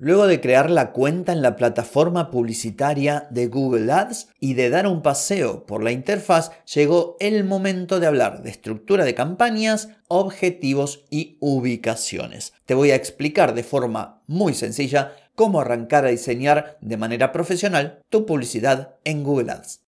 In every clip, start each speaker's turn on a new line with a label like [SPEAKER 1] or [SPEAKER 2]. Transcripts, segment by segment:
[SPEAKER 1] Luego de crear la cuenta en la plataforma publicitaria de Google Ads y de dar un paseo por la interfaz, llegó el momento de hablar de estructura de campañas, objetivos y ubicaciones. Te voy a explicar de forma muy sencilla cómo arrancar a diseñar de manera profesional tu publicidad en Google Ads.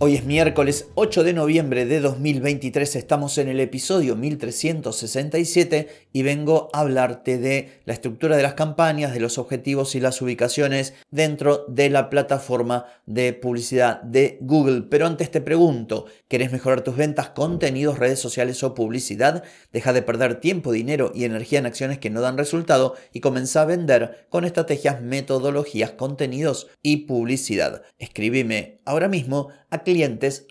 [SPEAKER 1] Hoy es miércoles 8 de noviembre de 2023, estamos en el episodio 1367 y vengo a hablarte de la estructura de las campañas, de los objetivos y las ubicaciones dentro de la plataforma de publicidad de Google. Pero antes te pregunto, ¿querés mejorar tus ventas, contenidos, redes sociales o publicidad? Deja de perder tiempo, dinero y energía en acciones que no dan resultado y comienza a vender con estrategias, metodologías, contenidos y publicidad. Escríbeme ahora mismo a clientes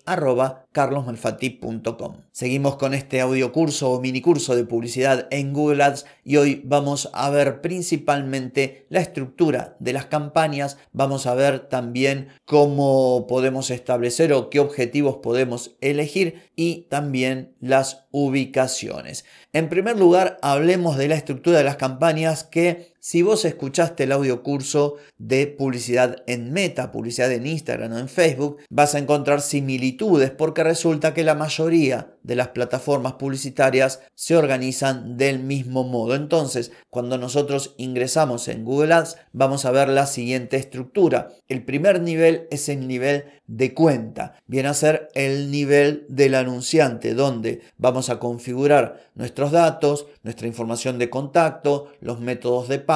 [SPEAKER 1] Seguimos con este audio curso o mini curso de publicidad en Google Ads y hoy vamos a ver principalmente la estructura de las campañas, vamos a ver también cómo podemos establecer o qué objetivos podemos elegir y también las ubicaciones. En primer lugar, hablemos de la estructura de las campañas que si vos escuchaste el audio curso de publicidad en Meta, publicidad en Instagram o en Facebook, vas a encontrar similitudes porque resulta que la mayoría de las plataformas publicitarias se organizan del mismo modo. Entonces, cuando nosotros ingresamos en Google Ads, vamos a ver la siguiente estructura. El primer nivel es el nivel de cuenta. Viene a ser el nivel del anunciante, donde vamos a configurar nuestros datos, nuestra información de contacto, los métodos de pago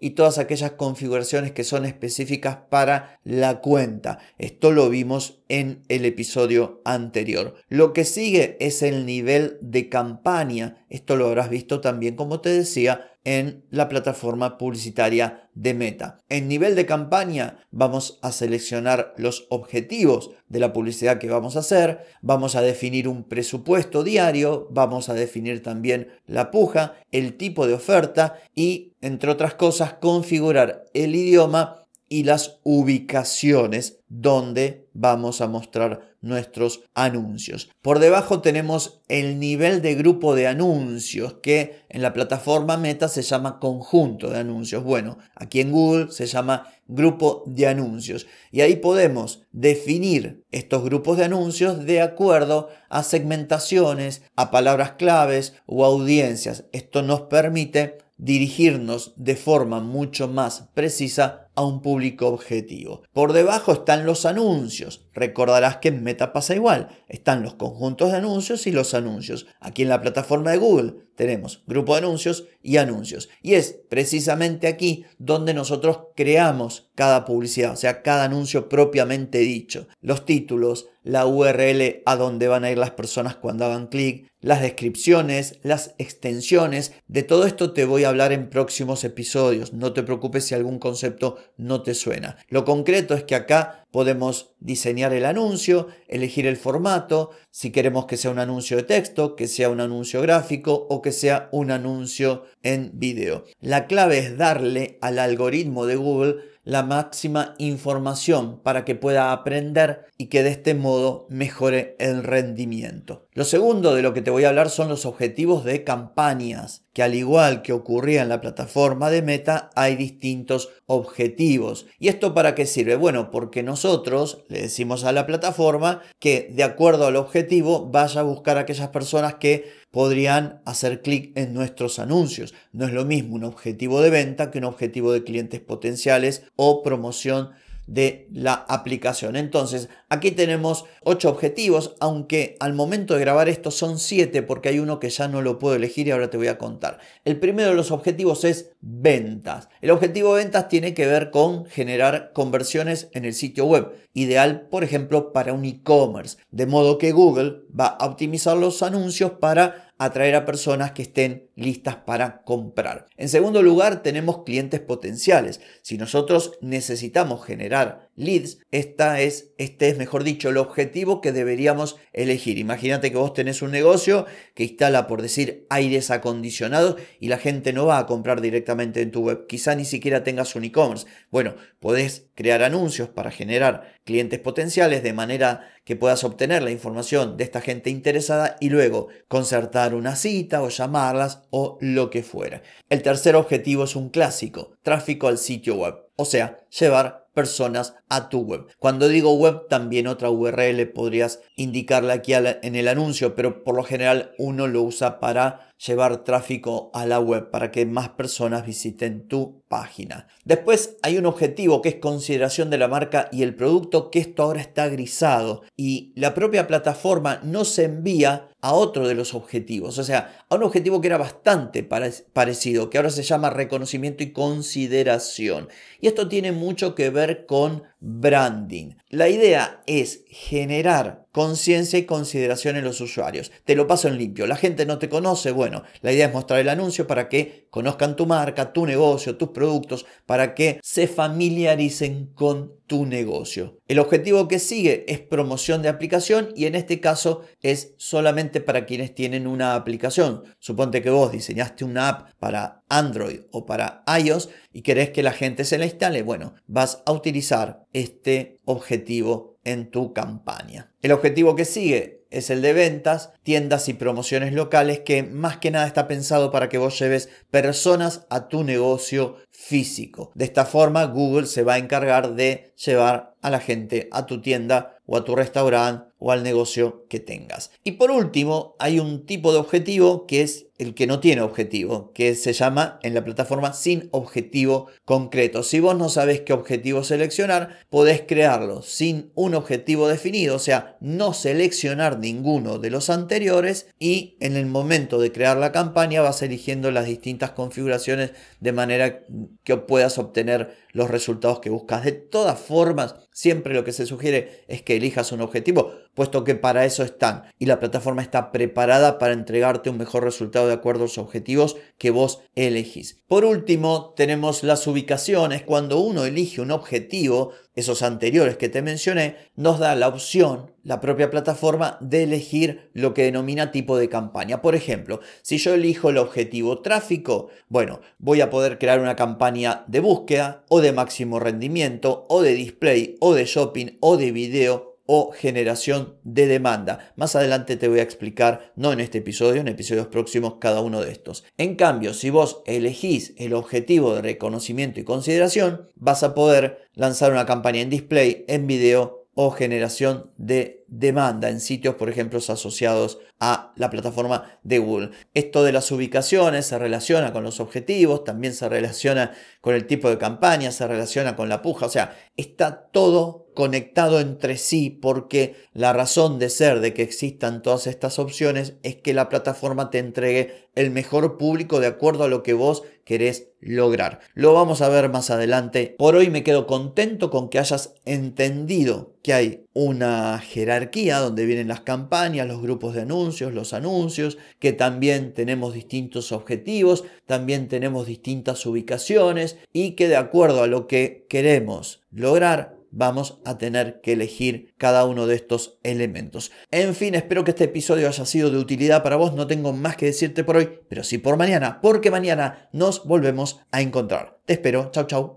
[SPEAKER 1] y todas aquellas configuraciones que son específicas para la cuenta. Esto lo vimos en el episodio anterior. Lo que sigue es el nivel de campaña. Esto lo habrás visto también, como te decía, en la plataforma publicitaria de Meta. En nivel de campaña vamos a seleccionar los objetivos de la publicidad que vamos a hacer, vamos a definir un presupuesto diario, vamos a definir también la puja, el tipo de oferta y, entre otras cosas, configurar el idioma y las ubicaciones donde vamos a mostrar nuestros anuncios. Por debajo tenemos el nivel de grupo de anuncios que en la plataforma Meta se llama conjunto de anuncios. Bueno, aquí en Google se llama grupo de anuncios y ahí podemos definir estos grupos de anuncios de acuerdo a segmentaciones, a palabras claves o audiencias. Esto nos permite dirigirnos de forma mucho más precisa a un público objetivo. Por debajo están los anuncios. Recordarás que en Meta pasa igual. Están los conjuntos de anuncios y los anuncios. Aquí en la plataforma de Google tenemos grupo de anuncios y anuncios. Y es precisamente aquí donde nosotros creamos cada publicidad, o sea, cada anuncio propiamente dicho. Los títulos, la URL a donde van a ir las personas cuando hagan clic, las descripciones, las extensiones. De todo esto te voy a hablar en próximos episodios. No te preocupes si algún concepto no te suena. Lo concreto es que acá podemos diseñar el anuncio, elegir el formato, si queremos que sea un anuncio de texto, que sea un anuncio gráfico o que sea un anuncio en video. La clave es darle al algoritmo de Google la máxima información para que pueda aprender y que de este modo mejore el rendimiento. Lo segundo de lo que te voy a hablar son los objetivos de campañas, que al igual que ocurría en la plataforma de Meta, hay distintos objetivos. ¿Y esto para qué sirve? Bueno, porque nosotros le decimos a la plataforma que de acuerdo al objetivo vaya a buscar a aquellas personas que podrían hacer clic en nuestros anuncios. No es lo mismo un objetivo de venta que un objetivo de clientes potenciales o promoción de la aplicación. Entonces, aquí tenemos ocho objetivos, aunque al momento de grabar esto son siete porque hay uno que ya no lo puedo elegir y ahora te voy a contar. El primero de los objetivos es ventas. El objetivo de ventas tiene que ver con generar conversiones en el sitio web, ideal, por ejemplo, para un e-commerce, de modo que Google va a optimizar los anuncios para atraer a personas que estén listas para comprar. En segundo lugar, tenemos clientes potenciales. Si nosotros necesitamos generar leads, esta es, este es, mejor dicho, el objetivo que deberíamos elegir. Imagínate que vos tenés un negocio que instala, por decir, aires acondicionados y la gente no va a comprar directamente en tu web. Quizá ni siquiera tengas un e-commerce. Bueno, podés crear anuncios para generar clientes potenciales de manera que puedas obtener la información de esta gente interesada y luego concertar una cita o llamarlas o lo que fuera. El tercer objetivo es un clásico, tráfico al sitio web, o sea, llevar personas a tu web. Cuando digo web, también otra URL podrías indicarla aquí en el anuncio, pero por lo general uno lo usa para llevar tráfico a la web, para que más personas visiten tu página. Después hay un objetivo que es consideración de la marca y el producto, que esto ahora está grisado y la propia plataforma no se envía a otro de los objetivos, o sea, a un objetivo que era bastante parecido, que ahora se llama reconocimiento y consideración. Y esto tiene mucho que ver con branding. La idea es generar conciencia y consideración en los usuarios. Te lo paso en limpio. La gente no te conoce. Bueno, la idea es mostrar el anuncio para que conozcan tu marca, tu negocio, tus productos, para que se familiaricen con tu negocio. El objetivo que sigue es promoción de aplicación y en este caso es solamente para quienes tienen una aplicación. Suponte que vos diseñaste una app para Android o para iOS y querés que la gente se la instale. Bueno, vas a utilizar este objetivo en tu campaña. El objetivo que sigue es el de ventas, tiendas y promociones locales que más que nada está pensado para que vos lleves personas a tu negocio físico. De esta forma Google se va a encargar de llevar a la gente a tu tienda o a tu restaurante o al negocio que tengas. Y por último, hay un tipo de objetivo que es el que no tiene objetivo, que se llama en la plataforma sin objetivo concreto. Si vos no sabes qué objetivo seleccionar, podés crearlo sin un objetivo definido, o sea, no seleccionar ninguno de los anteriores y en el momento de crear la campaña vas eligiendo las distintas configuraciones de manera que puedas obtener los resultados que buscas. De todas formas, siempre lo que se sugiere es que elijas un objetivo, puesto que para eso están y la plataforma está preparada para entregarte un mejor resultado de acuerdo a los objetivos que vos elegís. Por último, tenemos las ubicaciones. Cuando uno elige un objetivo, esos anteriores que te mencioné, nos da la opción, la propia plataforma, de elegir lo que denomina tipo de campaña. Por ejemplo, si yo elijo el objetivo tráfico, bueno, voy a poder crear una campaña de búsqueda o de máximo rendimiento o de display o de shopping o de video o generación de demanda. Más adelante te voy a explicar, no en este episodio, en episodios próximos, cada uno de estos. En cambio, si vos elegís el objetivo de reconocimiento y consideración, vas a poder lanzar una campaña en display, en video o generación de demanda en sitios, por ejemplo, asociados a la plataforma de Google. Esto de las ubicaciones se relaciona con los objetivos, también se relaciona con el tipo de campaña, se relaciona con la puja, o sea, está todo conectado entre sí porque la razón de ser de que existan todas estas opciones es que la plataforma te entregue el mejor público de acuerdo a lo que vos querés lograr. Lo vamos a ver más adelante. Por hoy me quedo contento con que hayas entendido que hay una jerarquía donde vienen las campañas, los grupos de anuncios, los anuncios, que también tenemos distintos objetivos, también tenemos distintas ubicaciones y que de acuerdo a lo que queremos lograr vamos a tener que elegir cada uno de estos elementos. En fin, espero que este episodio haya sido de utilidad para vos. No tengo más que decirte por hoy, pero sí por mañana, porque mañana nos volvemos a encontrar. Te espero. Chau, chau.